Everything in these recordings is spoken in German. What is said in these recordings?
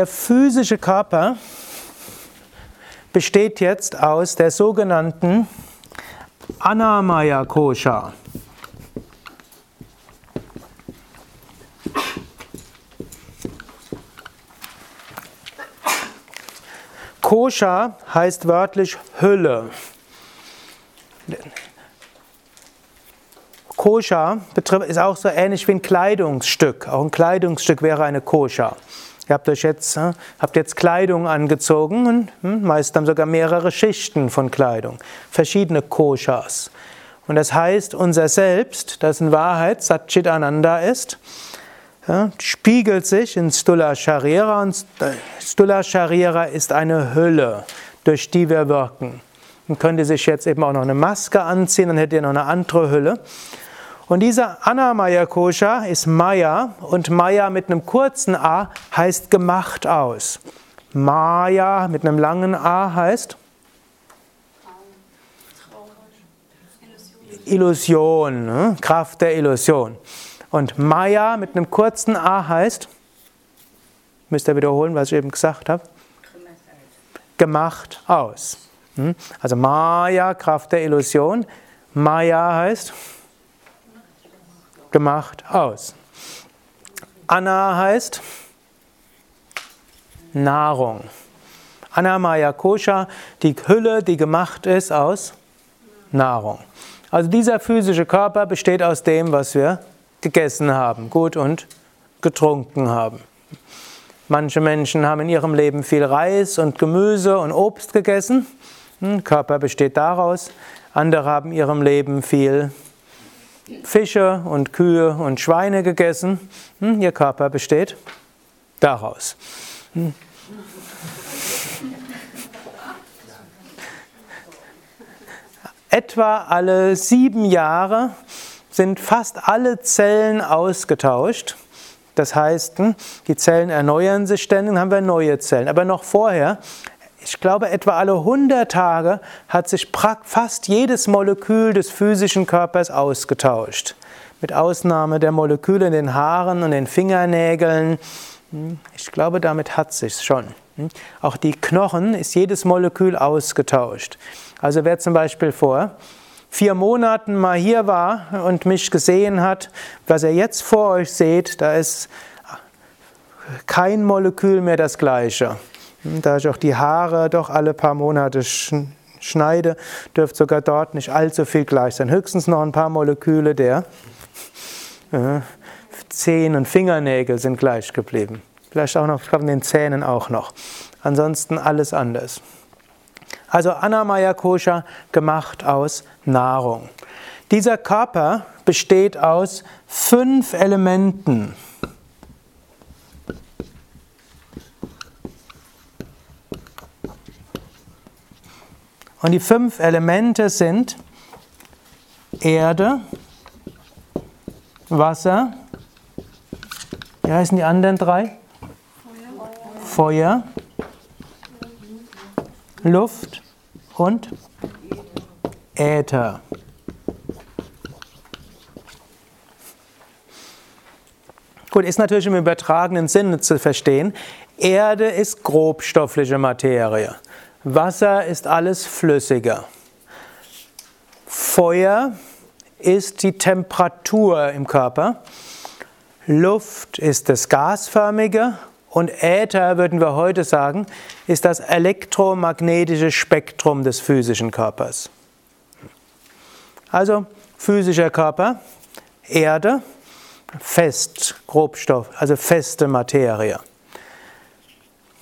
Der physische Körper besteht jetzt aus der sogenannten Anamaya Kosha. Kosha heißt wörtlich Hülle. Kosha ist auch so ähnlich wie ein Kleidungsstück. Auch ein Kleidungsstück wäre eine Kosha. Ihr habt euch jetzt, äh, habt jetzt Kleidung angezogen hm, meist haben sogar mehrere Schichten von Kleidung, verschiedene Koshas. Und das heißt, unser Selbst, das in Wahrheit Satchit Ananda ist, spiegelt sich in Stula Sharira und Stula Sharira ist eine Hülle, durch die wir wirken. Man könnte sich jetzt eben auch noch eine Maske anziehen, dann hätte ihr noch eine andere Hülle. Und dieser Anamaya Kosha ist Maya und Maya mit einem kurzen A heißt gemacht aus. Maya mit einem langen A heißt Illusion, ne? Kraft der Illusion. Und Maya mit einem kurzen A heißt, müsst ihr wiederholen, was ich eben gesagt habe? Gemacht aus. Hm? Also Maya, Kraft der Illusion. Maya heißt gemacht aus. Anna heißt Nahrung. Anamaya Kosha, die Hülle, die gemacht ist aus Nahrung. Also dieser physische Körper besteht aus dem, was wir gegessen haben, gut und getrunken haben. Manche Menschen haben in ihrem Leben viel Reis und Gemüse und Obst gegessen. Hm, Körper besteht daraus. Andere haben in ihrem Leben viel Fische und Kühe und Schweine gegessen. Hm, ihr Körper besteht daraus. Hm. Etwa alle sieben Jahre sind fast alle Zellen ausgetauscht. Das heißt, hm, die Zellen erneuern sich ständig, dann haben wir neue Zellen. Aber noch vorher, ich glaube, etwa alle 100 Tage hat sich fast jedes Molekül des physischen Körpers ausgetauscht. Mit Ausnahme der Moleküle in den Haaren und den Fingernägeln. Hm, ich glaube, damit hat sich schon. Hm, auch die Knochen ist jedes Molekül ausgetauscht. Also wer zum Beispiel vor vier Monaten mal hier war und mich gesehen hat, was ihr jetzt vor euch seht, da ist kein Molekül mehr das gleiche. Da ich auch die Haare doch alle paar Monate schneide, dürfte sogar dort nicht allzu viel gleich sein. Höchstens noch ein paar Moleküle der äh, Zehen und Fingernägel sind gleich geblieben. Vielleicht auch noch von den Zähnen auch noch. Ansonsten alles anders. Also Anamaya Kosha gemacht aus Nahrung. Dieser Körper besteht aus fünf Elementen. Und die fünf Elemente sind Erde, Wasser, wie heißen die anderen drei? Feuer, Feuer Luft und Äther. Gut, ist natürlich im übertragenen Sinne zu verstehen. Erde ist grobstoffliche Materie. Wasser ist alles flüssiger. Feuer ist die Temperatur im Körper. Luft ist das Gasförmige und Äther, würden wir heute sagen, ist das elektromagnetische Spektrum des physischen Körpers. Also physischer Körper, Erde, fest, Grobstoff, also feste Materie.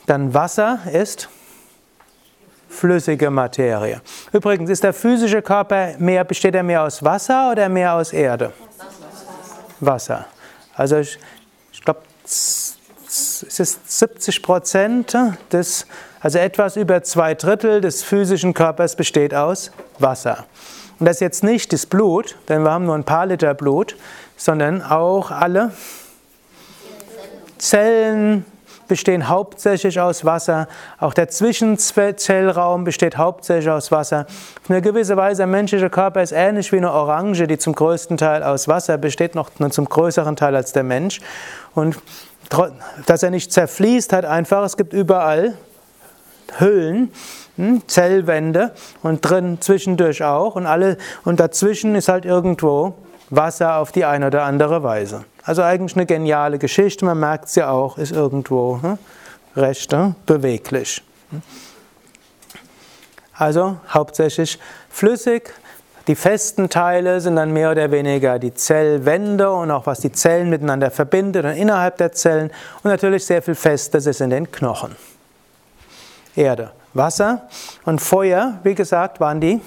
Dann Wasser ist flüssige Materie. Übrigens, ist der physische Körper mehr, besteht er mehr aus Wasser oder mehr aus Erde? Wasser. Also ich, ich glaube, es ist 70 Prozent des, also etwas über zwei Drittel des physischen Körpers besteht aus Wasser. Und das ist jetzt nicht das Blut, denn wir haben nur ein paar Liter Blut, sondern auch alle Zellen bestehen hauptsächlich aus Wasser. Auch der Zwischenzellraum besteht hauptsächlich aus Wasser. Auf eine gewisse Weise, der menschliche Körper ist ähnlich wie eine Orange, die zum größten Teil aus Wasser besteht, noch zum größeren Teil als der Mensch. Und dass er nicht zerfließt, hat einfach, es gibt überall Hüllen, hm, Zellwände und drin zwischendurch auch und alle und dazwischen ist halt irgendwo Wasser auf die eine oder andere Weise. Also eigentlich eine geniale Geschichte, man merkt es ja auch, ist irgendwo hm, recht hm, beweglich. Also hauptsächlich flüssig. Die festen Teile sind dann mehr oder weniger die Zellwände und auch was die Zellen miteinander verbindet und innerhalb der Zellen. Und natürlich sehr viel Festes ist in den Knochen. Erde, Wasser und Feuer, wie gesagt, waren die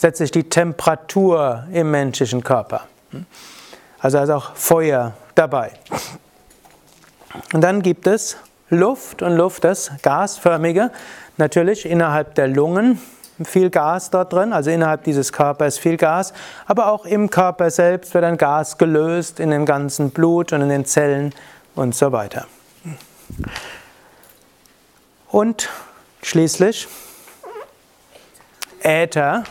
letztlich die Temperatur im menschlichen Körper. Also ist auch Feuer dabei. Und dann gibt es Luft und Luft ist gasförmige, natürlich innerhalb der Lungen viel Gas dort drin, also innerhalb dieses Körpers viel Gas, aber auch im Körper selbst wird ein Gas gelöst in dem ganzen Blut und in den Zellen und so weiter. Und schließlich Äther.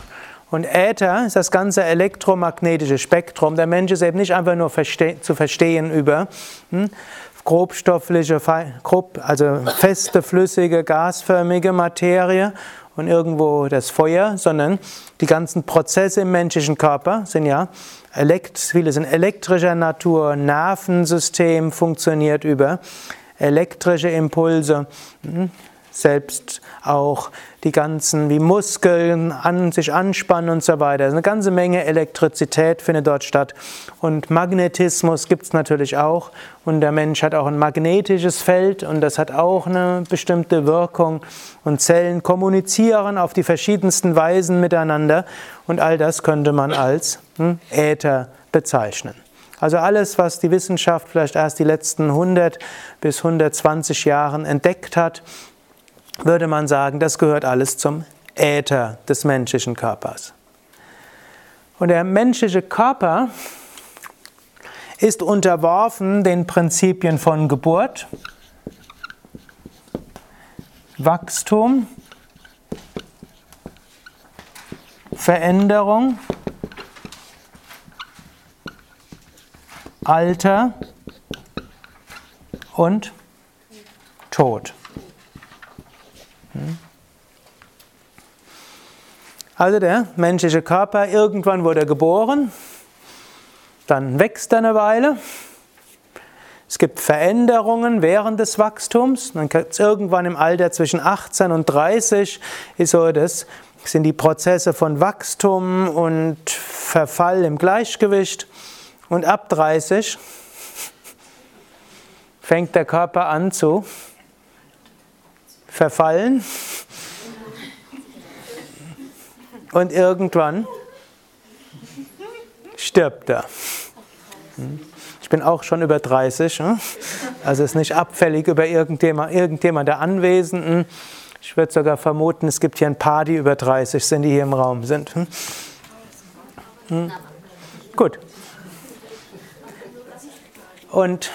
Und Äther ist das ganze elektromagnetische Spektrum. Der Mensch ist eben nicht einfach nur verste zu verstehen über hm, grobstoffliche, grob, also feste, flüssige, gasförmige Materie und irgendwo das Feuer, sondern die ganzen Prozesse im menschlichen Körper sind ja elekt viele sind elektrischer Natur, Nervensystem funktioniert über elektrische Impulse. Hm, selbst auch die ganzen wie Muskeln an sich anspannen und so weiter. Eine ganze Menge Elektrizität findet dort statt. Und Magnetismus gibt es natürlich auch. Und der Mensch hat auch ein magnetisches Feld und das hat auch eine bestimmte Wirkung. Und Zellen kommunizieren auf die verschiedensten Weisen miteinander. Und all das könnte man als hm, Äther bezeichnen. Also alles, was die Wissenschaft vielleicht erst die letzten 100 bis 120 Jahren entdeckt hat, würde man sagen, das gehört alles zum Äther des menschlichen Körpers. Und der menschliche Körper ist unterworfen den Prinzipien von Geburt, Wachstum, Veränderung, Alter und Tod. Also der menschliche Körper, irgendwann wurde er geboren, dann wächst er eine Weile. Es gibt Veränderungen während des Wachstums. Dann irgendwann im Alter zwischen 18 und 30 ist so das, sind die Prozesse von Wachstum und Verfall im Gleichgewicht. Und ab 30 fängt der Körper an zu verfallen und irgendwann stirbt er. Ich bin auch schon über 30, hm? also ist nicht abfällig über irgendjemand, irgendjemand der Anwesenden. Ich würde sogar vermuten, es gibt hier ein paar, die über 30 sind, die hier im Raum sind. Hm? Hm? Gut. Und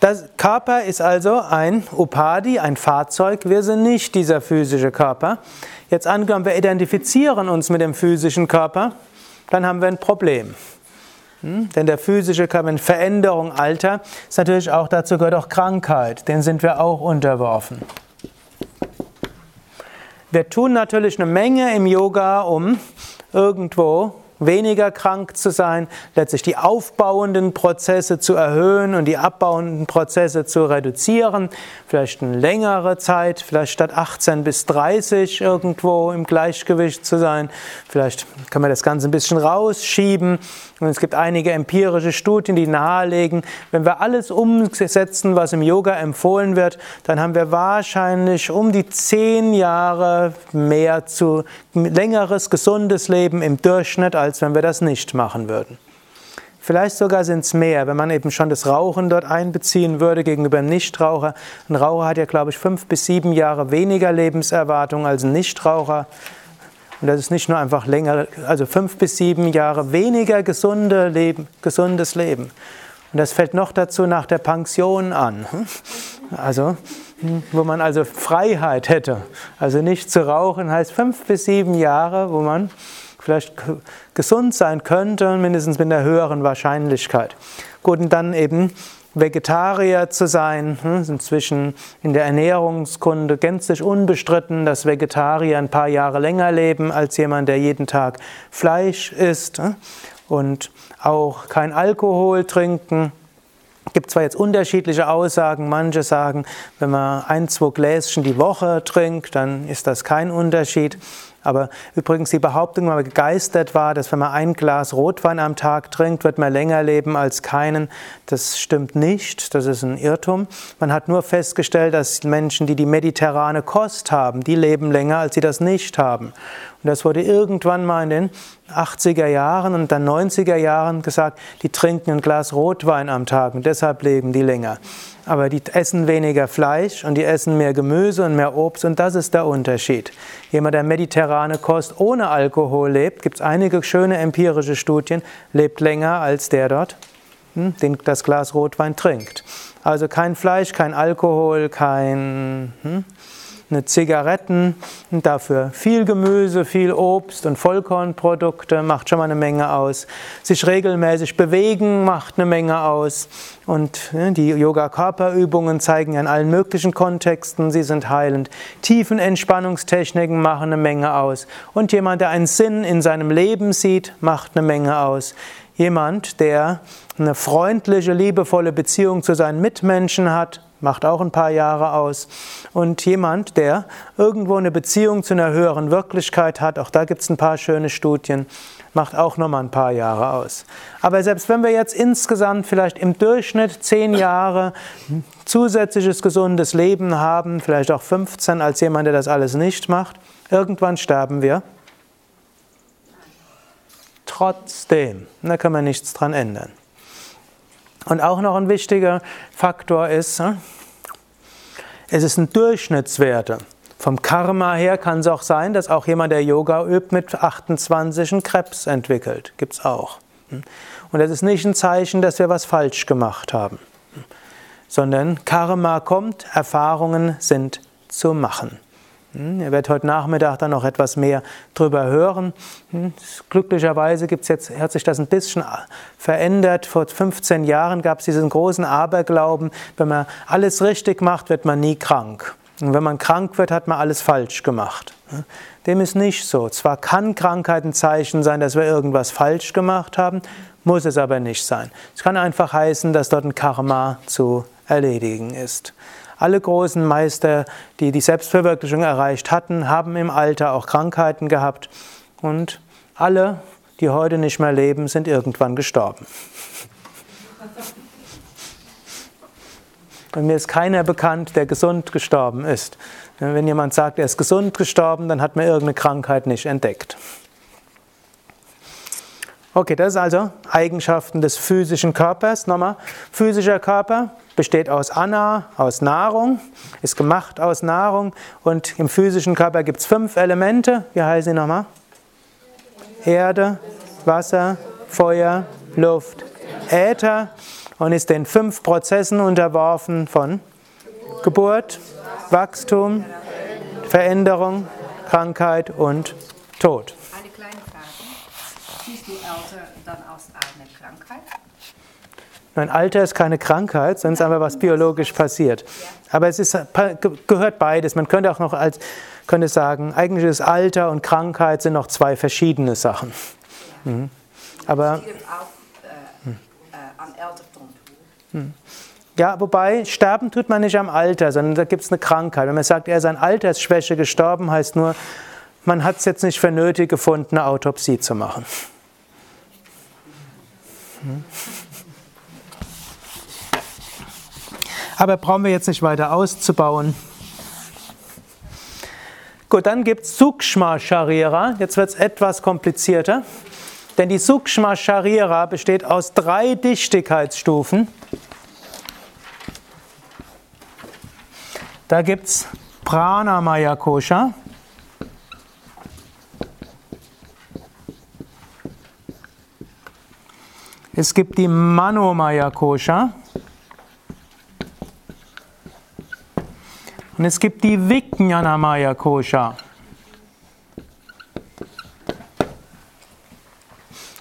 das Körper ist also ein Upadi, ein Fahrzeug. Wir sind nicht dieser physische Körper. Jetzt angenommen, wir identifizieren uns mit dem physischen Körper, dann haben wir ein Problem. Hm? Denn der physische Körper, wenn Veränderung, Alter, ist natürlich auch dazu gehört auch Krankheit. Den sind wir auch unterworfen. Wir tun natürlich eine Menge im Yoga, um irgendwo weniger krank zu sein, letztlich die aufbauenden Prozesse zu erhöhen und die abbauenden Prozesse zu reduzieren, vielleicht eine längere Zeit, vielleicht statt 18 bis 30 irgendwo im Gleichgewicht zu sein, vielleicht kann man das Ganze ein bisschen rausschieben und es gibt einige empirische Studien, die nahelegen, wenn wir alles umsetzen, was im Yoga empfohlen wird, dann haben wir wahrscheinlich um die 10 Jahre mehr zu längeres gesundes Leben im Durchschnitt als als wenn wir das nicht machen würden. Vielleicht sogar sind es mehr, wenn man eben schon das Rauchen dort einbeziehen würde gegenüber einem Nichtraucher. Ein Raucher hat ja, glaube ich, fünf bis sieben Jahre weniger Lebenserwartung als ein Nichtraucher. Und das ist nicht nur einfach länger, also fünf bis sieben Jahre weniger gesunde Leben, gesundes Leben. Und das fällt noch dazu nach der Pension an. Also, wo man also Freiheit hätte. Also nicht zu rauchen heißt fünf bis sieben Jahre, wo man vielleicht gesund sein könnte, mindestens mit einer höheren Wahrscheinlichkeit. Gut, und dann eben Vegetarier zu sein, hm, ist inzwischen in der Ernährungskunde gänzlich unbestritten, dass Vegetarier ein paar Jahre länger leben als jemand, der jeden Tag Fleisch isst hm, und auch kein Alkohol trinken. Es gibt zwar jetzt unterschiedliche Aussagen, manche sagen, wenn man ein, zwei Gläschen die Woche trinkt, dann ist das kein Unterschied. Aber übrigens die Behauptung, wenn man begeistert war, dass wenn man ein Glas Rotwein am Tag trinkt, wird man länger leben als keinen, das stimmt nicht. Das ist ein Irrtum. Man hat nur festgestellt, dass Menschen, die die mediterrane Kost haben, die leben länger, als sie das nicht haben. Und das wurde irgendwann mal in den 80er Jahren und dann 90er Jahren gesagt, die trinken ein Glas Rotwein am Tag und deshalb leben die länger aber die essen weniger Fleisch und die essen mehr Gemüse und mehr Obst und das ist der Unterschied. Jemand, der mediterrane Kost ohne Alkohol lebt, gibt es einige schöne empirische Studien, lebt länger als der dort, hm, den das Glas Rotwein trinkt. Also kein Fleisch, kein Alkohol, kein hm, Zigaretten, dafür viel Gemüse, viel Obst und Vollkornprodukte macht schon mal eine Menge aus. Sich regelmäßig bewegen macht eine Menge aus. Und die Yoga-Körperübungen zeigen in allen möglichen Kontexten, sie sind heilend. Tiefenentspannungstechniken machen eine Menge aus. Und jemand, der einen Sinn in seinem Leben sieht, macht eine Menge aus. Jemand, der eine freundliche, liebevolle Beziehung zu seinen Mitmenschen hat, macht auch ein paar Jahre aus. Und jemand, der irgendwo eine Beziehung zu einer höheren Wirklichkeit hat, auch da gibt es ein paar schöne Studien, macht auch nochmal ein paar Jahre aus. Aber selbst wenn wir jetzt insgesamt vielleicht im Durchschnitt zehn Jahre zusätzliches gesundes Leben haben, vielleicht auch 15 als jemand, der das alles nicht macht, irgendwann sterben wir. Trotzdem, da kann man nichts dran ändern. Und auch noch ein wichtiger Faktor ist, hm, es ist ein Durchschnittswerte. Vom Karma her kann es auch sein, dass auch jemand, der Yoga übt, mit 28 einen Krebs entwickelt. Gibt es auch. Hm. Und das ist nicht ein Zeichen, dass wir was falsch gemacht haben, hm. sondern Karma kommt, Erfahrungen sind zu machen. Hm, ihr werdet heute Nachmittag dann noch etwas mehr drüber hören. Hm, glücklicherweise gibt's jetzt, hat sich das ein bisschen verändert. Vor 15 Jahren gab es diesen großen Aberglauben, wenn man alles richtig macht, wird man nie krank. Und wenn man krank wird, hat man alles falsch gemacht. Hm, dem ist nicht so. Zwar kann Krankheit ein Zeichen sein, dass wir irgendwas falsch gemacht haben, muss es aber nicht sein. Es kann einfach heißen, dass dort ein Karma zu erledigen ist. Alle großen Meister, die die Selbstverwirklichung erreicht hatten, haben im Alter auch Krankheiten gehabt und alle, die heute nicht mehr leben, sind irgendwann gestorben. Und mir ist keiner bekannt, der gesund gestorben ist. Wenn jemand sagt, er ist gesund gestorben, dann hat man irgendeine Krankheit nicht entdeckt. Okay, das ist also Eigenschaften des physischen Körpers. Nochmal, physischer Körper besteht aus Anna, aus Nahrung, ist gemacht aus Nahrung und im physischen Körper gibt es fünf Elemente. Wie heißen sie nochmal? Erde, Wasser, Feuer, Luft, Äther und ist den fünf Prozessen unterworfen von Geburt, Wachstum, Veränderung, Krankheit und Tod. Alter dann aus einer Krankheit? Nein, Alter ist keine Krankheit, sondern es ist einfach was biologisch passiert. Aber es ist, gehört beides. Man könnte auch noch als, könnte sagen, eigentlich ist Alter und Krankheit sind noch zwei verschiedene Sachen. Mhm. Aber, hm. hm. Ja, wobei sterben tut man nicht am Alter, sondern da gibt es eine Krankheit. Wenn man sagt, er ist an Altersschwäche gestorben, heißt nur, man hat es jetzt nicht für nötig gefunden, eine Autopsie zu machen. Aber brauchen wir jetzt nicht weiter auszubauen. Gut, dann gibt es Sukshma Sharira. Jetzt wird es etwas komplizierter. Denn die Sukshma Sharira besteht aus drei Dichtigkeitsstufen. Da gibt es Pranamaya Kosha. Es gibt die Manomaya Kosha. Und es gibt die Vijnanamaya Kosha.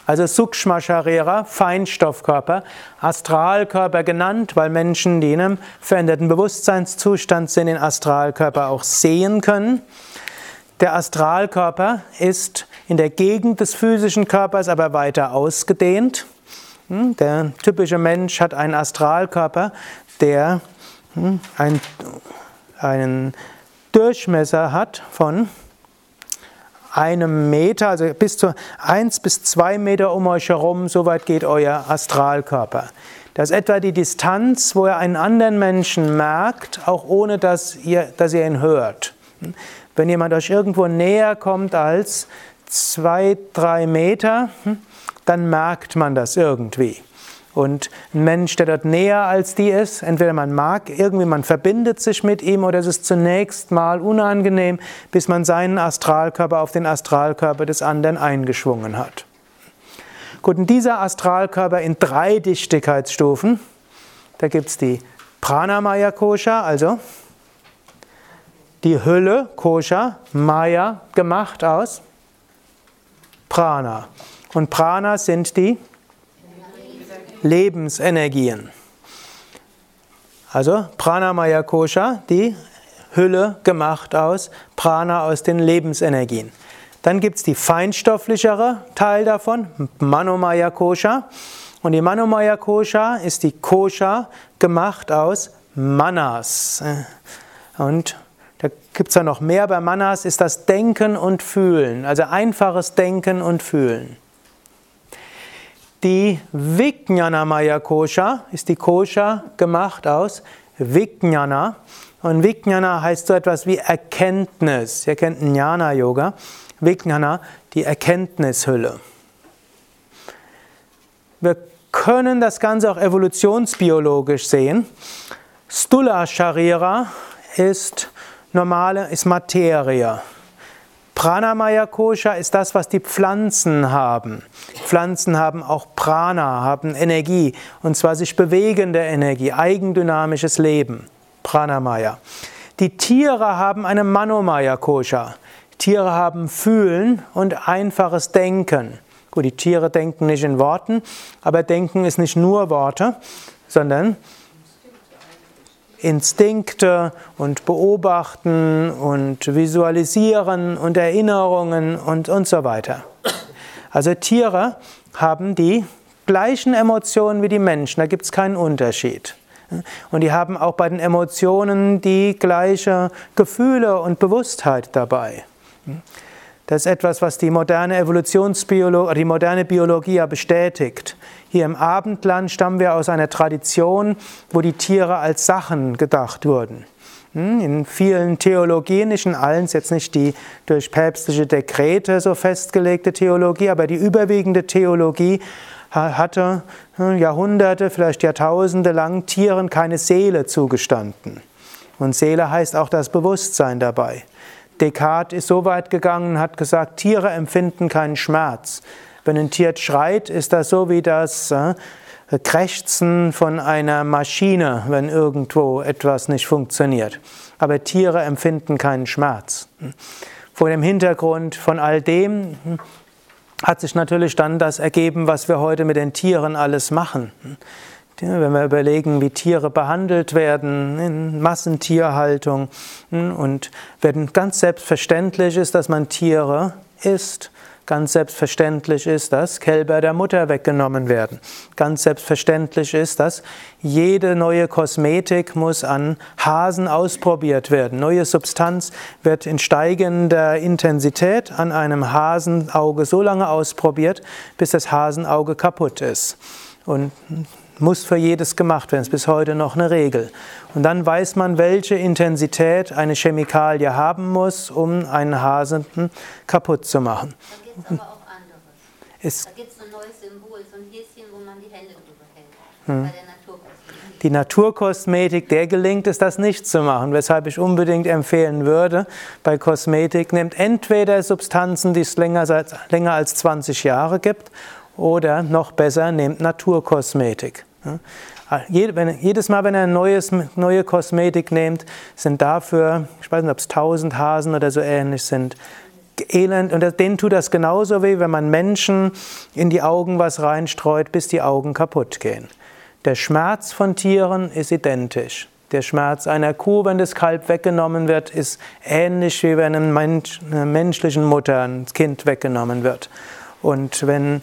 Also Sukshma Sharira, Feinstoffkörper, Astralkörper genannt, weil Menschen, die in einem veränderten Bewusstseinszustand sind, den Astralkörper auch sehen können. Der Astralkörper ist in der Gegend des physischen Körpers aber weiter ausgedehnt. Hm, der typische Mensch hat einen Astralkörper, der hm, einen Durchmesser hat von einem Meter, also bis zu eins bis zwei Meter um euch herum, so weit geht euer Astralkörper. Das ist etwa die Distanz, wo ihr einen anderen Menschen merkt, auch ohne dass ihr, dass ihr ihn hört. Wenn jemand euch irgendwo näher kommt als zwei, drei Meter, dann merkt man das irgendwie. Und ein Mensch, der dort näher als die ist, entweder man mag, irgendwie man verbindet sich mit ihm oder es ist zunächst mal unangenehm, bis man seinen Astralkörper auf den Astralkörper des anderen eingeschwungen hat. Gut, und dieser Astralkörper in drei Dichtigkeitsstufen, da gibt es die Pranamaya Kosha, also die Hülle Kosha, Maya gemacht aus Prana. Und Prana sind die Lebensenergien. Also Pranamaya Kosha, die Hülle gemacht aus Prana, aus den Lebensenergien. Dann gibt es die feinstofflichere Teil davon, Manomaya Kosha. Und die Manomaya Kosha ist die Kosha gemacht aus Manas. Und da gibt es ja noch mehr, bei Manas ist das Denken und Fühlen, also einfaches Denken und Fühlen. Die Vijnana Maya Kosha ist die Kosha gemacht aus Vijnana. Und Vijnana heißt so etwas wie Erkenntnis. Ihr kennt Jnana Yoga. Vijnana, die Erkenntnishülle. Wir können das Ganze auch evolutionsbiologisch sehen. Stula Sharira ist normale, ist Materie. Pranamaya Kosha ist das, was die Pflanzen haben. Pflanzen haben auch Prana, haben Energie, und zwar sich bewegende Energie, eigendynamisches Leben. Pranamaya. Die Tiere haben eine Manomaya Kosha. Tiere haben Fühlen und einfaches Denken. Gut, die Tiere denken nicht in Worten, aber Denken ist nicht nur Worte, sondern Instinkte und Beobachten und Visualisieren und Erinnerungen und, und so weiter. Also Tiere haben die gleichen Emotionen wie die Menschen, da gibt es keinen Unterschied. Und die haben auch bei den Emotionen die gleiche Gefühle und Bewusstheit dabei. Das ist etwas, was die moderne Evolutionsbiologie, die moderne Biologie ja bestätigt. Hier im Abendland stammen wir aus einer Tradition, wo die Tiere als Sachen gedacht wurden. Hm, in vielen Theologien, nicht in allen, ist jetzt nicht die durch päpstliche Dekrete so festgelegte Theologie, aber die überwiegende Theologie hatte hm, Jahrhunderte, vielleicht Jahrtausende lang Tieren keine Seele zugestanden. Und Seele heißt auch das Bewusstsein dabei. Descartes ist so weit gegangen und hat gesagt, Tiere empfinden keinen Schmerz. Wenn ein Tier schreit, ist das so wie das äh, Krächzen von einer Maschine, wenn irgendwo etwas nicht funktioniert. Aber Tiere empfinden keinen Schmerz. Vor dem Hintergrund von all dem hm, hat sich natürlich dann das ergeben, was wir heute mit den Tieren alles machen. Wenn wir überlegen, wie Tiere behandelt werden in Massentierhaltung hm, und wenn ganz selbstverständlich ist, dass man Tiere isst, Ganz selbstverständlich ist, dass Kälber der Mutter weggenommen werden. Ganz selbstverständlich ist, dass jede neue Kosmetik muss an Hasen ausprobiert werden. Neue Substanz wird in steigender Intensität an einem Hasenauge so lange ausprobiert, bis das Hasenauge kaputt ist. Und muss für jedes gemacht werden. Ist bis heute noch eine Regel. Und dann weiß man, welche Intensität eine Chemikalie haben muss, um einen Hasen kaputt zu machen. Da gibt es aber auch anderes. Es da gibt es ein neues Symbol, so ein Häschen, wo man die Hände drüber hält. Hm. Bei der Naturkosmetik. Die Naturkosmetik, der gelingt es, das nicht zu machen, weshalb ich unbedingt empfehlen würde, bei Kosmetik nehmt entweder Substanzen, die es länger, länger als 20 Jahre gibt, oder noch besser, nehmt Naturkosmetik. Jedes Mal, wenn ihr eine neue Kosmetik nehmt, sind dafür, ich weiß nicht, ob es 1000 Hasen oder so ähnlich sind, elend, und denen tut das genauso weh, wenn man Menschen in die Augen was reinstreut, bis die Augen kaputt gehen. Der Schmerz von Tieren ist identisch. Der Schmerz einer Kuh, wenn das Kalb weggenommen wird, ist ähnlich wie wenn einer menschlichen Mutter ein Kind weggenommen wird. Und wenn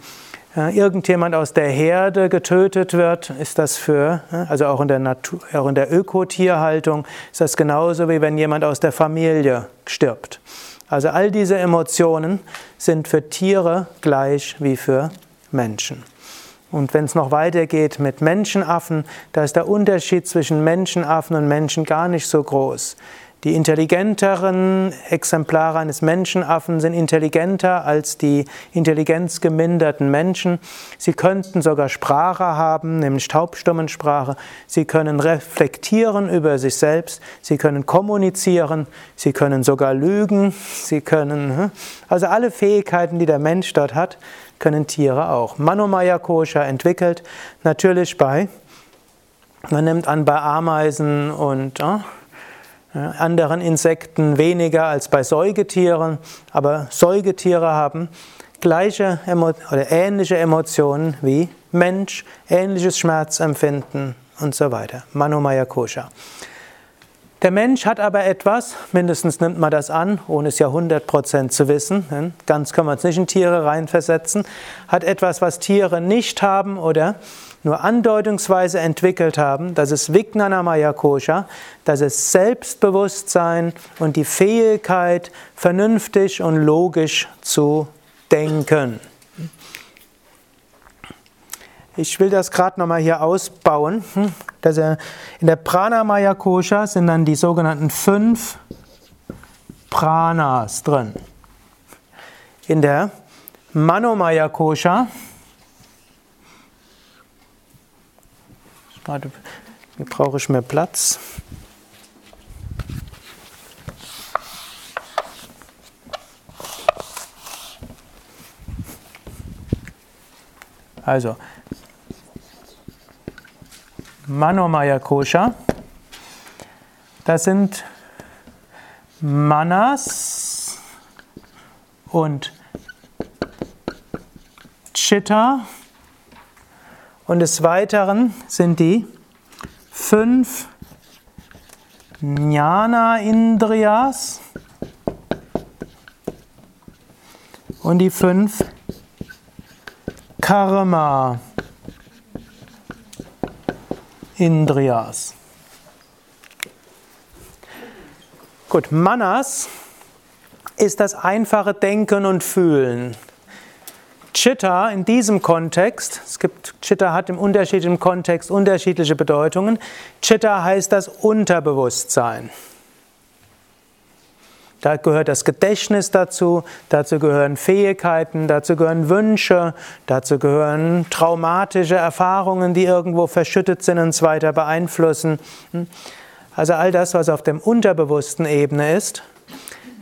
irgendjemand aus der Herde getötet wird, ist das für, also auch in der Natur, auch in der Ökotierhaltung, ist das genauso wie wenn jemand aus der Familie stirbt. Also all diese Emotionen sind für Tiere gleich wie für Menschen. Und wenn es noch weitergeht mit Menschenaffen, da ist der Unterschied zwischen Menschenaffen und Menschen gar nicht so groß. Die intelligenteren Exemplare eines Menschenaffen sind intelligenter als die intelligenzgeminderten Menschen. Sie könnten sogar Sprache haben, nämlich Taubstummensprache. Sie können reflektieren über sich selbst. Sie können kommunizieren. Sie können sogar lügen. Sie können, hm? also alle Fähigkeiten, die der Mensch dort hat, können Tiere auch. Manomaya Kosha entwickelt natürlich bei, man nimmt an, bei Ameisen und hm? Anderen Insekten weniger als bei Säugetieren, aber Säugetiere haben gleiche oder ähnliche Emotionen wie Mensch, ähnliches Schmerzempfinden und so weiter. Manomaya Kosha. Der Mensch hat aber etwas, mindestens nimmt man das an, ohne es ja 100% zu wissen, ganz kann man es nicht in Tiere reinversetzen, hat etwas, was Tiere nicht haben oder nur andeutungsweise entwickelt haben, das ist Vijnanamaya Kosha, das ist Selbstbewusstsein und die Fähigkeit, vernünftig und logisch zu denken. Ich will das gerade nochmal hier ausbauen. Dass in der Pranamaya Kosha sind dann die sogenannten fünf Pranas drin. In der Manomaya Kosha Warte, brauche ich mehr Platz. Also, Manomaya Kosha, das sind Manas und Chitta und des Weiteren sind die fünf Jnana Indriyas und die fünf Karma Indriyas. Gut, Manas ist das einfache Denken und Fühlen. Chitta in diesem Kontext, es gibt, Chitta hat im unterschiedlichen Kontext unterschiedliche Bedeutungen. Chitta heißt das Unterbewusstsein. Da gehört das Gedächtnis dazu, dazu gehören Fähigkeiten, dazu gehören Wünsche, dazu gehören traumatische Erfahrungen, die irgendwo verschüttet sind und es weiter beeinflussen. Also all das, was auf der unterbewussten Ebene ist.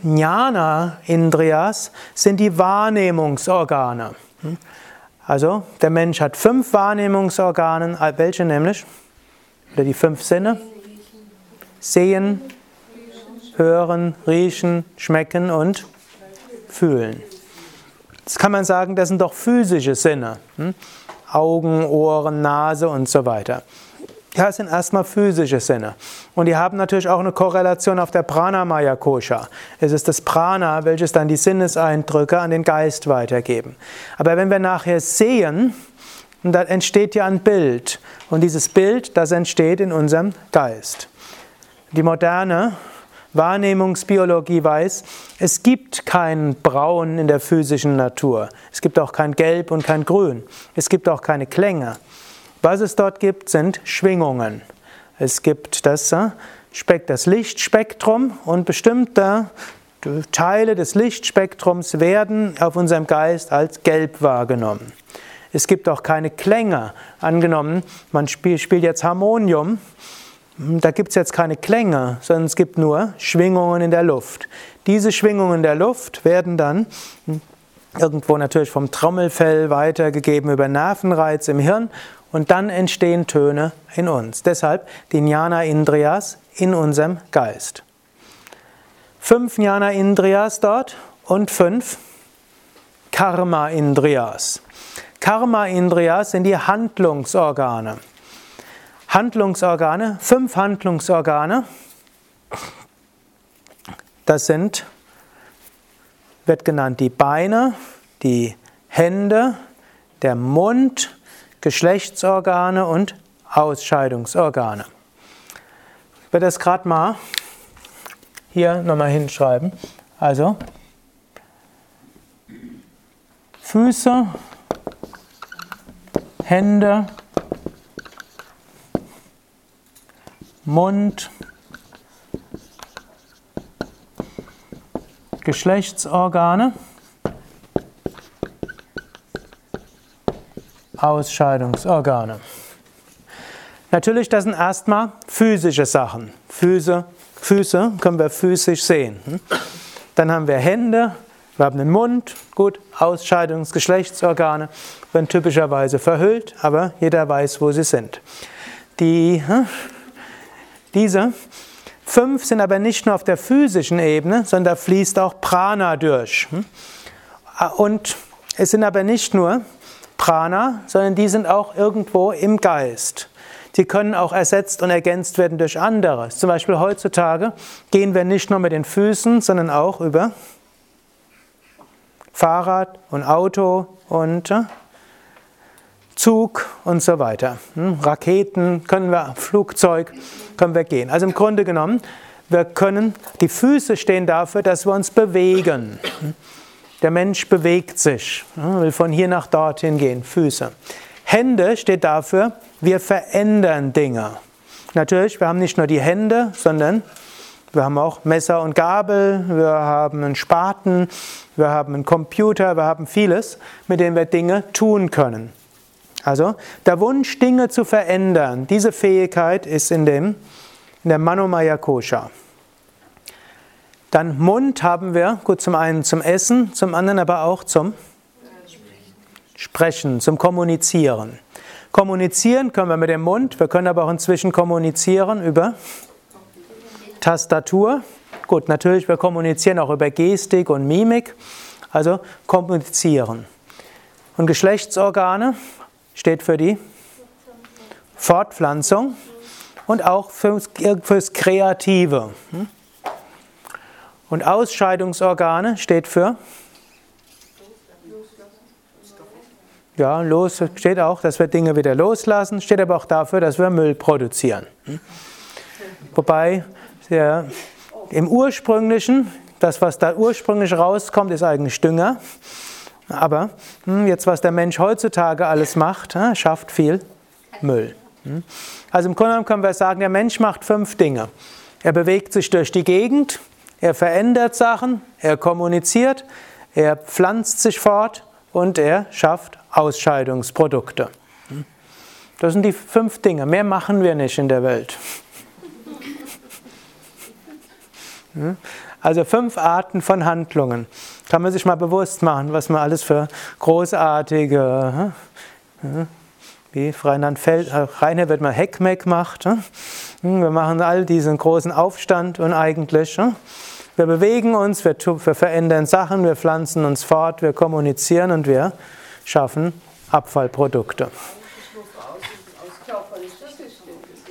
Jnana Indriyas sind die Wahrnehmungsorgane. Also, der Mensch hat fünf Wahrnehmungsorgane. Welche nämlich? Oder die fünf Sinne? Sehen, hören, riechen, schmecken und fühlen. Jetzt kann man sagen, das sind doch physische Sinne. Hm? Augen, Ohren, Nase und so weiter. Ja, es sind erstmal physische Sinne. Und die haben natürlich auch eine Korrelation auf der Pranamaya Kosha. Es ist das Prana, welches dann die Sinneseindrücke an den Geist weitergeben. Aber wenn wir nachher sehen, da entsteht ja ein Bild. Und dieses Bild, das entsteht in unserem Geist. Die moderne Wahrnehmungsbiologie weiß, es gibt kein Braun in der physischen Natur. Es gibt auch kein Gelb und kein Grün. Es gibt auch keine Klänge. Was es dort gibt, sind Schwingungen. Es gibt das, äh, das Lichtspektrum und bestimmte Teile des Lichtspektrums werden auf unserem Geist als gelb wahrgenommen. Es gibt auch keine Klänge. Angenommen, man spielt jetzt Harmonium, da gibt es jetzt keine Klänge, sondern es gibt nur Schwingungen in der Luft. Diese Schwingungen in der Luft werden dann irgendwo natürlich vom Trommelfell weitergegeben über Nervenreiz im Hirn und dann entstehen Töne in uns. Deshalb die Jnana Indriyas in unserem Geist. Fünf Jnana Indriyas dort und fünf Karma-Indriyas. Karma-Indriyas sind die Handlungsorgane. Handlungsorgane, fünf Handlungsorgane. Das sind, wird genannt die Beine, die Hände, der Mund, Geschlechtsorgane und Ausscheidungsorgane. Ich werde das gerade mal hier nochmal hinschreiben. Also Füße, Hände, Mund, Geschlechtsorgane, Ausscheidungsorgane. Natürlich, das sind erstmal physische Sachen. Füße, Füße können wir physisch sehen. Dann haben wir Hände, wir haben den Mund, gut, Ausscheidungs-, Geschlechtsorgane werden typischerweise verhüllt, aber jeder weiß, wo sie sind. Die, diese fünf sind aber nicht nur auf der physischen Ebene, sondern da fließt auch Prana durch. Und es sind aber nicht nur Prana, sondern die sind auch irgendwo im Geist. Die können auch ersetzt und ergänzt werden durch anderes. Zum Beispiel heutzutage gehen wir nicht nur mit den Füßen, sondern auch über Fahrrad und Auto und äh, Zug und so weiter. Hm, Raketen können wir, Flugzeug können wir gehen. Also im Grunde genommen, wir können, die Füße stehen dafür, dass wir uns bewegen. Der Mensch bewegt sich, will von hier nach dorthin gehen, Füße. Hände steht dafür, wir verändern Dinge. Natürlich, wir haben nicht nur die Hände, sondern wir haben auch Messer und Gabel, wir haben einen Spaten, wir haben einen Computer, wir haben vieles, mit dem wir Dinge tun können. Also der Wunsch, Dinge zu verändern, diese Fähigkeit ist in, dem, in der Manomaya Kosha. Dann Mund haben wir, gut, zum einen zum Essen, zum anderen aber auch zum Sprechen, zum Kommunizieren. Kommunizieren können wir mit dem Mund, wir können aber auch inzwischen kommunizieren über Tastatur. Gut, natürlich, wir kommunizieren auch über Gestik und Mimik, also kommunizieren. Und Geschlechtsorgane steht für die Fortpflanzung und auch fürs, fürs Kreative. Hm? Und Ausscheidungsorgane steht für Ja, los steht auch, dass wir Dinge wieder loslassen, steht aber auch dafür, dass wir Müll produzieren. Wobei der, im ursprünglichen, das, was da ursprünglich rauskommt, ist eigentlich Dünger. Aber hm, jetzt, was der Mensch heutzutage alles macht, schafft viel Müll. Hm. Also im Grunde genommen können wir sagen, der Mensch macht fünf Dinge. Er bewegt sich durch die Gegend, er verändert Sachen, er kommuniziert, er pflanzt sich fort und er schafft Ausscheidungsprodukte. Das sind die fünf Dinge. Mehr machen wir nicht in der Welt. Also fünf Arten von Handlungen. Kann man sich mal bewusst machen, was man alles für großartige, wie Rheinland Feld, äh, Rainer wird mal Heckmeck macht. Wir machen all diesen großen Aufstand und eigentlich wir bewegen uns, wir, wir verändern Sachen, wir pflanzen uns fort, wir kommunizieren und wir schaffen Abfallprodukte.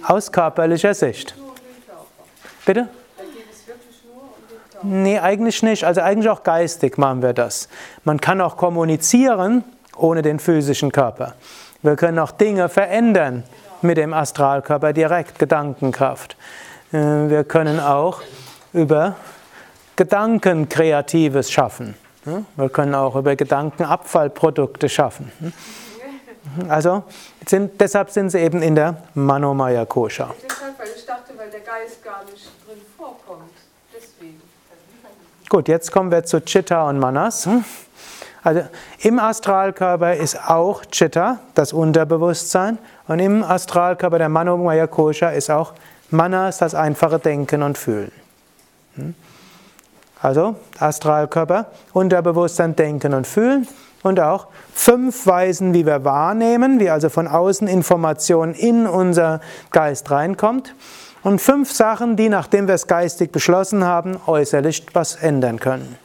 Aus körperlicher Sicht. Bitte? Nee, eigentlich nicht. Also eigentlich auch geistig machen wir das. Man kann auch kommunizieren ohne den physischen Körper. Wir können auch Dinge verändern mit dem Astralkörper direkt, Gedankenkraft. Äh, wir können auch über Gedanken Kreatives schaffen. Wir können auch über Gedanken Abfallprodukte schaffen. Also sind, deshalb sind sie eben in der Manomaya Kosha. Deshalb, weil ich dachte, weil der Geist gar nicht drin vorkommt. Deswegen. Gut, jetzt kommen wir zu Chitta und Manas. Also im Astralkörper ist auch Chitta, das Unterbewusstsein, und im Astralkörper der Manomaya Kosha ist auch Manas, das einfache Denken und Fühlen. Also Astralkörper, Unterbewusstsein, Denken und Fühlen und auch fünf Weisen, wie wir wahrnehmen, wie also von außen Information in unser Geist reinkommt und fünf Sachen, die, nachdem wir es geistig beschlossen haben, äußerlich was ändern können.